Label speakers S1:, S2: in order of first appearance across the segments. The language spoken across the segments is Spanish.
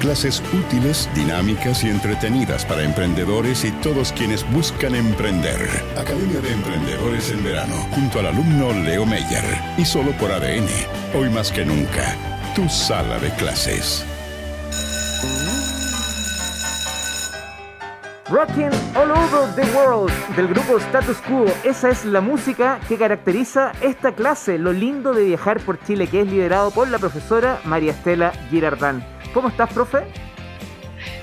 S1: Clases útiles, dinámicas y entretenidas para emprendedores y todos quienes buscan emprender. Academia de Emprendedores en verano, junto al alumno Leo Meyer. Y solo por ADN. Hoy más que nunca, tu sala de clases.
S2: Rocking All Over the World del grupo Status Quo. Esa es la música que caracteriza esta clase, lo lindo de viajar por Chile, que es liderado por la profesora María Estela Girardán. ¿Cómo estás, profe?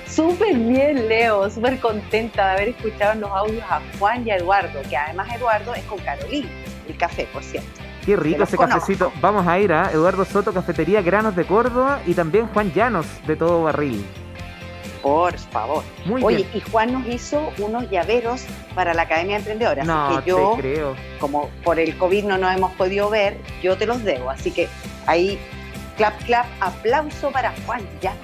S3: Súper bien, Leo, súper contenta de haber escuchado en los audios a Juan y a Eduardo, que además Eduardo es con Carolina, el café, por cierto.
S2: Qué rico ese cafecito. Vamos a ir a Eduardo Soto, Cafetería Granos de Córdoba y también Juan Llanos de Todo Barril.
S3: Por favor. Muy Oye, y Juan nos hizo unos llaveros para la Academia de Emprendedores.
S2: No,
S3: así que yo,
S2: creo.
S3: como por el COVID no nos hemos podido ver, yo te los debo. Así que ahí clap, clap, aplauso para Juan, ya,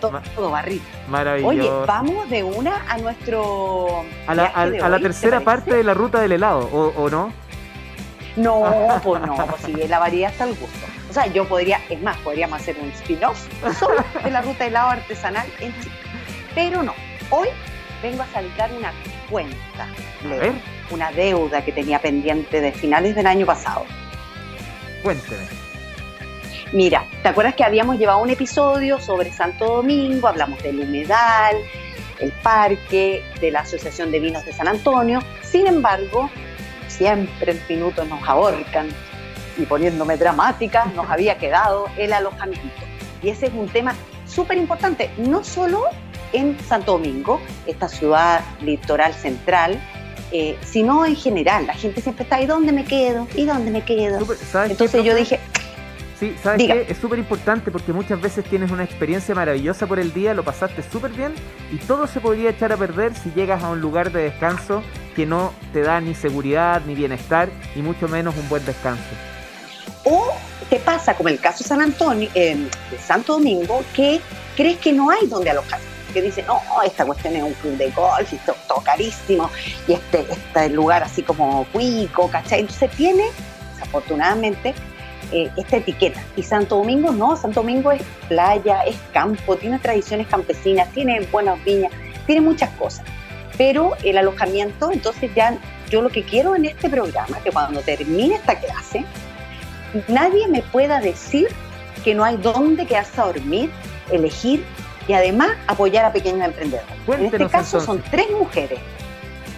S3: todo, todo barrido.
S2: Maravilloso.
S3: Oye, vamos de una a nuestro.
S2: A la, a, la tercera parte de la ruta del helado, ¿o, no?
S3: No, pues no, pues sí, la variedad está al gusto. O sea, yo podría, es más, podríamos hacer un spin-off solo de la ruta del helado artesanal en Chile. Pero no, hoy vengo a saltar una cuenta, una deuda que tenía pendiente de finales del año pasado.
S2: Cuénteme.
S3: Mira, ¿te acuerdas que habíamos llevado un episodio sobre Santo Domingo? Hablamos del humedal, el parque, de la Asociación de Vinos de San Antonio. Sin embargo, siempre en minutos nos ahorcan y poniéndome dramática, nos había quedado el alojamiento. Y ese es un tema súper importante, no solo en Santo Domingo, esta ciudad litoral central, eh, sino en general. La gente siempre está, ¿y dónde me quedo? ¿Y dónde me quedo? Entonces yo dije,
S2: Sí, ¿sabes qué? Es súper importante porque muchas veces tienes una experiencia maravillosa por el día, lo pasaste súper bien y todo se podría echar a perder si llegas a un lugar de descanso que no te da ni seguridad ni bienestar y mucho menos un buen descanso.
S3: O te pasa, como el caso de San Antonio, eh, de Santo Domingo, que crees que no hay donde alojar. Que dicen, no, esta cuestión es un club de golf y todo, todo carísimo, y este, este lugar así como cuico, ¿cachai? Entonces tiene, desafortunadamente, eh, esta etiqueta. Y Santo Domingo no, Santo Domingo es playa, es campo, tiene tradiciones campesinas, tiene buenas viñas, tiene muchas cosas. Pero el alojamiento, entonces ya yo lo que quiero en este programa, que cuando termine esta clase, nadie me pueda decir que no hay dónde quedarse a dormir, elegir y además apoyar a pequeños emprendedores. en este caso son tres mujeres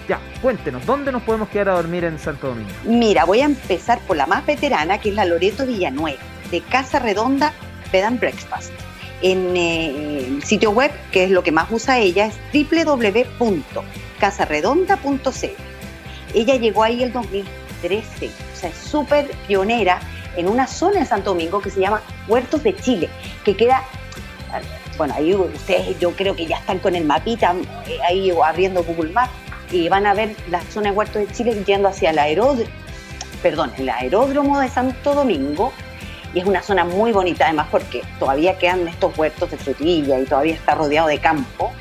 S2: ya, cuéntenos, ¿dónde nos podemos quedar a dormir en Santo Domingo?
S3: Mira, voy a empezar por la más veterana, que es la Loreto Villanueva, de Casa Redonda Bed and Breakfast. En eh, el sitio web, que es lo que más usa ella, es www.casarredonda.cl. Ella llegó ahí el 2013, o sea, es súper pionera en una zona de Santo Domingo que se llama Huertos de Chile, que queda bueno, ahí ustedes yo creo que ya están con el mapita eh, ahí abriendo Google Maps, y van a ver la zona de Huertos de Chile yendo hacia el aeródromo, el aeródromo de Santo Domingo, y es una zona muy bonita además porque todavía quedan estos huertos de frutilla y todavía está rodeado de campo.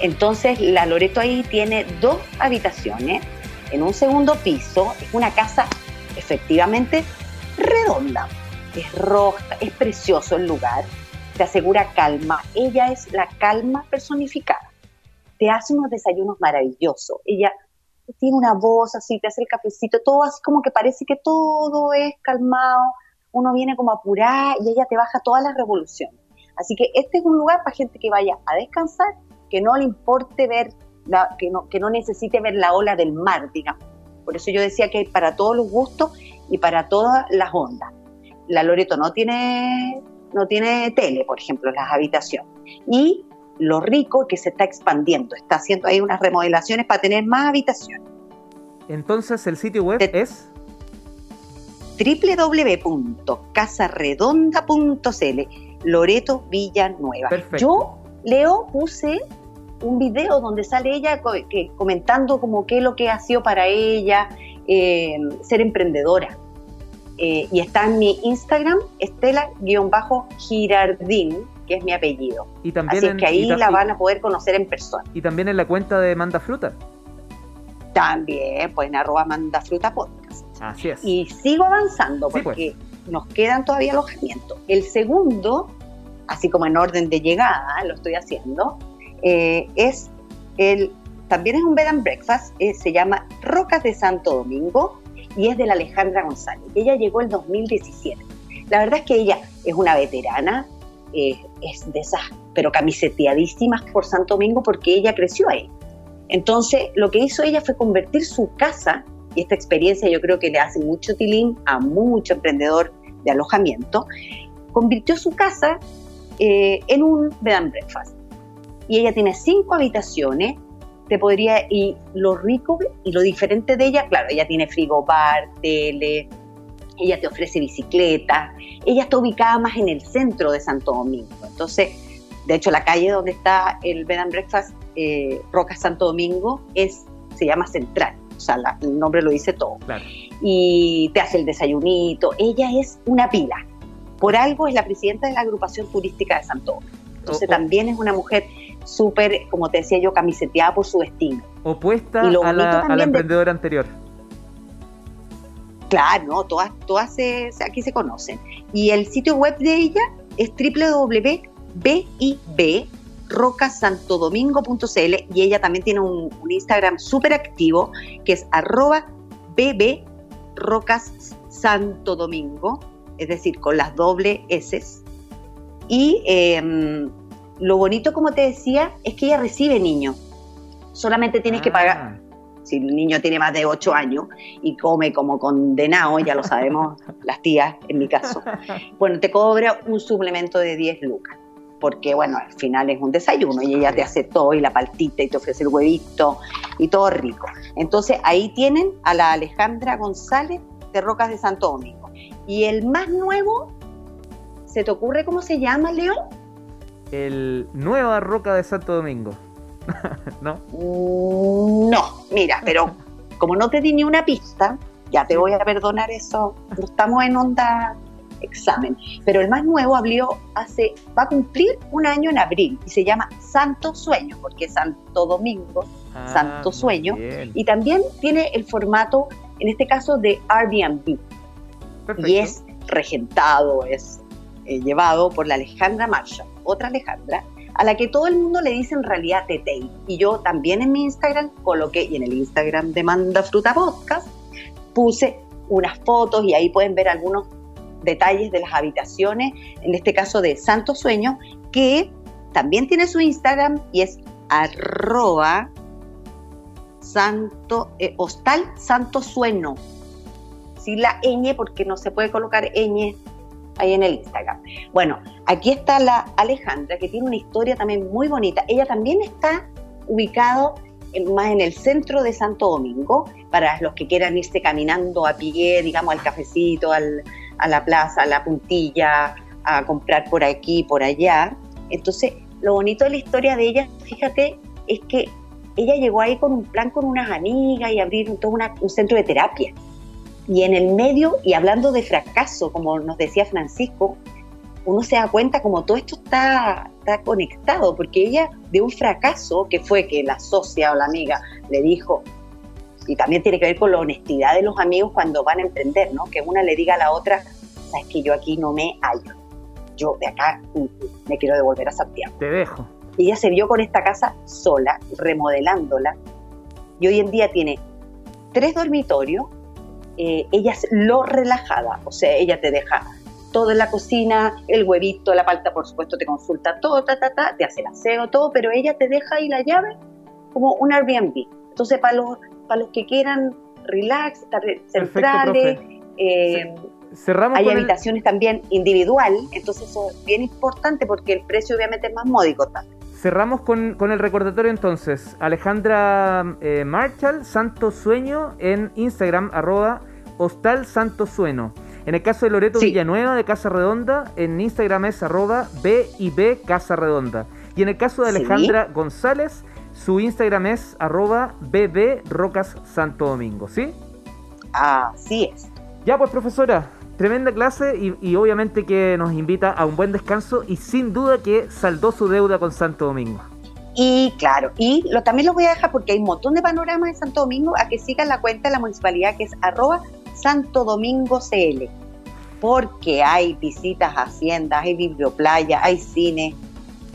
S3: Entonces la Loreto ahí tiene dos habitaciones en un segundo piso, es una casa efectivamente redonda, es roja, es precioso el lugar, te asegura calma, ella es la calma personificada te hace unos desayunos maravillosos. Ella tiene una voz así, te hace el cafecito, todo así como que parece que todo es calmado, uno viene como a apurar y ella te baja todas las revoluciones. Así que este es un lugar para gente que vaya a descansar, que no le importe ver, la, que, no, que no necesite ver la ola del mar, digamos. Por eso yo decía que para todos los gustos y para todas las ondas. La Loreto no tiene, no tiene tele, por ejemplo, las habitaciones. Y lo rico que se está expandiendo. Está haciendo ahí unas remodelaciones para tener más habitaciones.
S2: Entonces el sitio web es
S3: www.casarredonda.cl Loreto Villanueva. Yo, Leo, puse un video donde sale ella comentando como qué es lo que ha sido para ella eh, ser emprendedora. Eh, y está en mi Instagram, Estela-Girardín, que es mi apellido. Y también Así que ahí la van a poder conocer en persona.
S2: Y también en la cuenta de Manda Fruta.
S3: También, pues en arroba Manda Fruta Podcast.
S2: Así es.
S3: Y sigo avanzando pues. porque nos quedan todavía alojamientos. El segundo, así como en orden de llegada, lo estoy haciendo, eh, es el, también es un bed and breakfast, eh, se llama Rocas de Santo Domingo y es de la Alejandra González. Ella llegó el 2017. La verdad es que ella es una veterana, eh, es de esas, pero camiseteadísimas por Santo Domingo porque ella creció ahí. Entonces, lo que hizo ella fue convertir su casa, y esta experiencia yo creo que le hace mucho tilín a mucho emprendedor de alojamiento, convirtió su casa eh, en un bed and breakfast. Y ella tiene cinco habitaciones, te podría, y lo rico y lo diferente de ella, claro, ella tiene frigobar, tele, ella te ofrece bicicleta, ella está ubicada más en el centro de Santo Domingo. Entonces, de hecho, la calle donde está el Bed and Breakfast eh, Roca Santo Domingo es, se llama Central, o sea, el nombre lo dice todo. Y te hace el desayunito, ella es una pila. Por algo es la presidenta de la agrupación turística de Santo Domingo. Entonces oh, oh. también es una mujer súper, como te decía yo, camiseteada por su destino.
S2: Opuesta a la, emprendedora anterior.
S3: Claro, no, todas, todas aquí se conocen. Y el sitio web de ella es www.bib rocasantodomingo.cl y ella también tiene un, Instagram súper activo que es arroba bb rocas santo domingo, es decir, con las doble S. Y em, lo bonito, como te decía, es que ella recibe niños. Solamente tienes que pagar. Ah. Si el niño tiene más de 8 años y come como condenado, ya lo sabemos las tías, en mi caso, bueno, te cobra un suplemento de 10 lucas porque bueno, al final es un desayuno y ella te hace todo y la paltita y te ofrece el huevito y todo rico. Entonces ahí tienen a la Alejandra González de Rocas de Santo Domingo. Y el más nuevo, ¿se te ocurre cómo se llama, Leo?
S2: El Nueva Roca de Santo Domingo. ¿No?
S3: Mm, no, mira, pero como no te di ni una pista, ya te voy a perdonar eso. No estamos en onda examen. Pero el más nuevo abrió hace, va a cumplir un año en abril y se llama Santo Sueño, porque es Santo Domingo, ah, Santo Sueño. Y también tiene el formato, en este caso, de Airbnb. Y es regentado, es eh, llevado por la Alejandra Marshall, otra Alejandra, a la que todo el mundo le dice en realidad Tetei. Y yo también en mi Instagram coloqué, y en el Instagram de Manda Fruta Podcast, puse unas fotos y ahí pueden ver algunos detalles de las habitaciones, en este caso de Santo Sueño, que también tiene su Instagram y es arroba santo, eh, hostal santo sueño. Sí, la ñ porque no se puede colocar ñ ahí en el Instagram. Bueno, aquí está la Alejandra, que tiene una historia también muy bonita. Ella también está ubicado más en el centro de Santo Domingo, para los que quieran irse caminando a pie, digamos, al cafecito, al, a la plaza, a la puntilla, a comprar por aquí, por allá. Entonces, lo bonito de la historia de ella, fíjate, es que ella llegó ahí con un plan con unas amigas y abrieron todo un centro de terapia. Y en el medio, y hablando de fracaso, como nos decía Francisco, uno se da cuenta como todo esto está, está conectado, porque ella de un fracaso, que fue que la socia o la amiga le dijo, y también tiene que ver con la honestidad de los amigos cuando van a emprender, ¿no? Que una le diga a la otra, sabes que yo aquí no me hallo, yo de acá me quiero devolver a Santiago.
S2: Te dejo.
S3: Y ella se vio con esta casa sola, remodelándola, y hoy en día tiene tres dormitorios, eh, ella es lo relajada, o sea, ella te deja todo en la cocina, el huevito, la palta, por supuesto, te consulta todo, ta, ta, ta, te hace el aseo, todo, pero ella te deja ahí la llave como un Airbnb. Entonces, para los para los que quieran relax, estar centrales. Eh, Cerramos hay habitaciones también individual, entonces eso es bien importante porque el precio obviamente es más módico también.
S2: Cerramos con, el recordatorio entonces. Alejandra eh, Marshall, Santo Sueño en Instagram, arroba Hostal Santo Sueño. En el caso de Loreto Villanueva de Casa Redonda, en Instagram es arroba B y B Casa Redonda. Y en el caso de Alejandra González, Su Instagram es arroba bbrocas Santo Domingo, ¿sí?
S3: Así es.
S2: Ya pues profesora, tremenda clase y, obviamente que nos invita a un buen descanso y sin duda que saldó su deuda con Santo Domingo.
S3: Y claro, y lo, también lo voy a dejar porque hay un montón de panoramas de Santo Domingo a que sigan la cuenta de la municipalidad que es arroba Santo Domingo CL. Porque hay visitas a haciendas, hay biblioplaya, hay cine,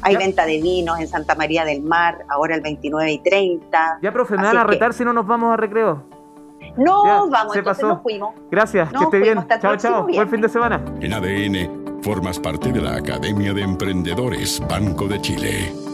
S3: hay venta de vinos en Santa María del Mar, ahora el 29 y 30.
S2: Ya, profe, me van a retar si no nos vamos a recreo.
S3: No, vamos, se entonces nos fuimos.
S2: Gracias, que esté bien. Chao, chao. Buen fin de semana.
S1: En ADN, formas parte de la Academia de Emprendedores Banco de Chile.